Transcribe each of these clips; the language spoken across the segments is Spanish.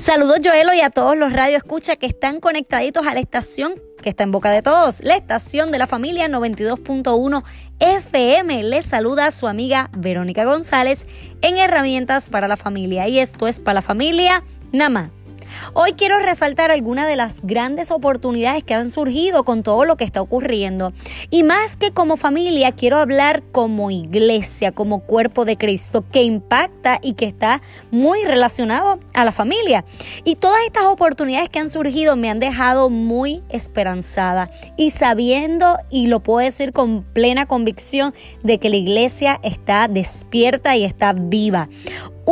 Saludos Joelo y a todos los radio escucha que están conectaditos a la estación que está en boca de todos, la estación de la familia 92.1 FM. Les saluda su amiga Verónica González en Herramientas para la Familia y esto es para la familia Nama. Hoy quiero resaltar algunas de las grandes oportunidades que han surgido con todo lo que está ocurriendo. Y más que como familia, quiero hablar como iglesia, como cuerpo de Cristo, que impacta y que está muy relacionado a la familia. Y todas estas oportunidades que han surgido me han dejado muy esperanzada y sabiendo, y lo puedo decir con plena convicción, de que la iglesia está despierta y está viva.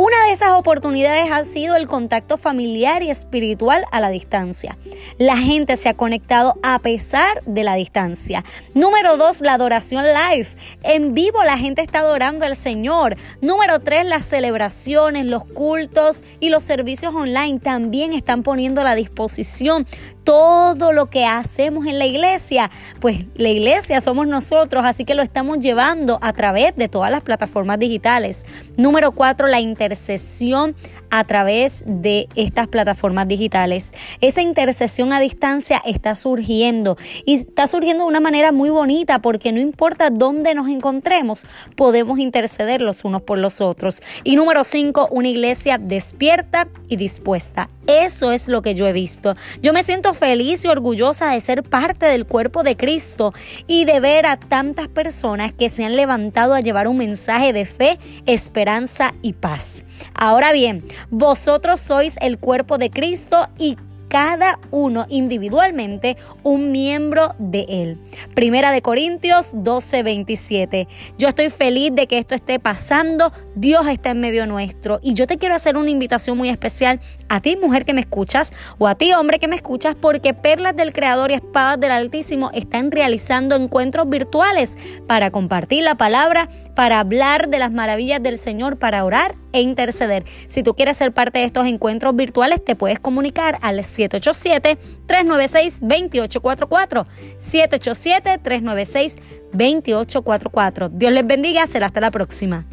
Una de esas oportunidades ha sido el contacto familiar y espiritual a la distancia. La gente se ha conectado a pesar de la distancia. Número dos, la adoración live. En vivo la gente está adorando al Señor. Número tres, las celebraciones, los cultos y los servicios online también están poniendo a la disposición todo lo que hacemos en la iglesia. Pues la iglesia somos nosotros, así que lo estamos llevando a través de todas las plataformas digitales. Número cuatro, la intercesión a través de estas plataformas digitales. Esa intercesión a distancia está surgiendo y está surgiendo de una manera muy bonita porque no importa dónde nos encontremos, podemos interceder los unos por los otros. Y número cinco, una iglesia despierta y dispuesta. Eso es lo que yo he visto. Yo me siento feliz y orgullosa de ser parte del cuerpo de Cristo y de ver a tantas personas que se han levantado a llevar un mensaje de fe, esperanza y paz. Ahora bien, vosotros sois el cuerpo de Cristo y cada uno individualmente un miembro de él. Primera de Corintios 12, 27. Yo estoy feliz de que esto esté pasando. Dios está en medio nuestro. Y yo te quiero hacer una invitación muy especial a ti, mujer que me escuchas, o a ti, hombre que me escuchas, porque Perlas del Creador y Espadas del Altísimo están realizando encuentros virtuales para compartir la palabra, para hablar de las maravillas del Señor, para orar e interceder. Si tú quieres ser parte de estos encuentros virtuales, te puedes comunicar al 787-396-2844. 787-396-2844. Dios les bendiga, será hasta la próxima.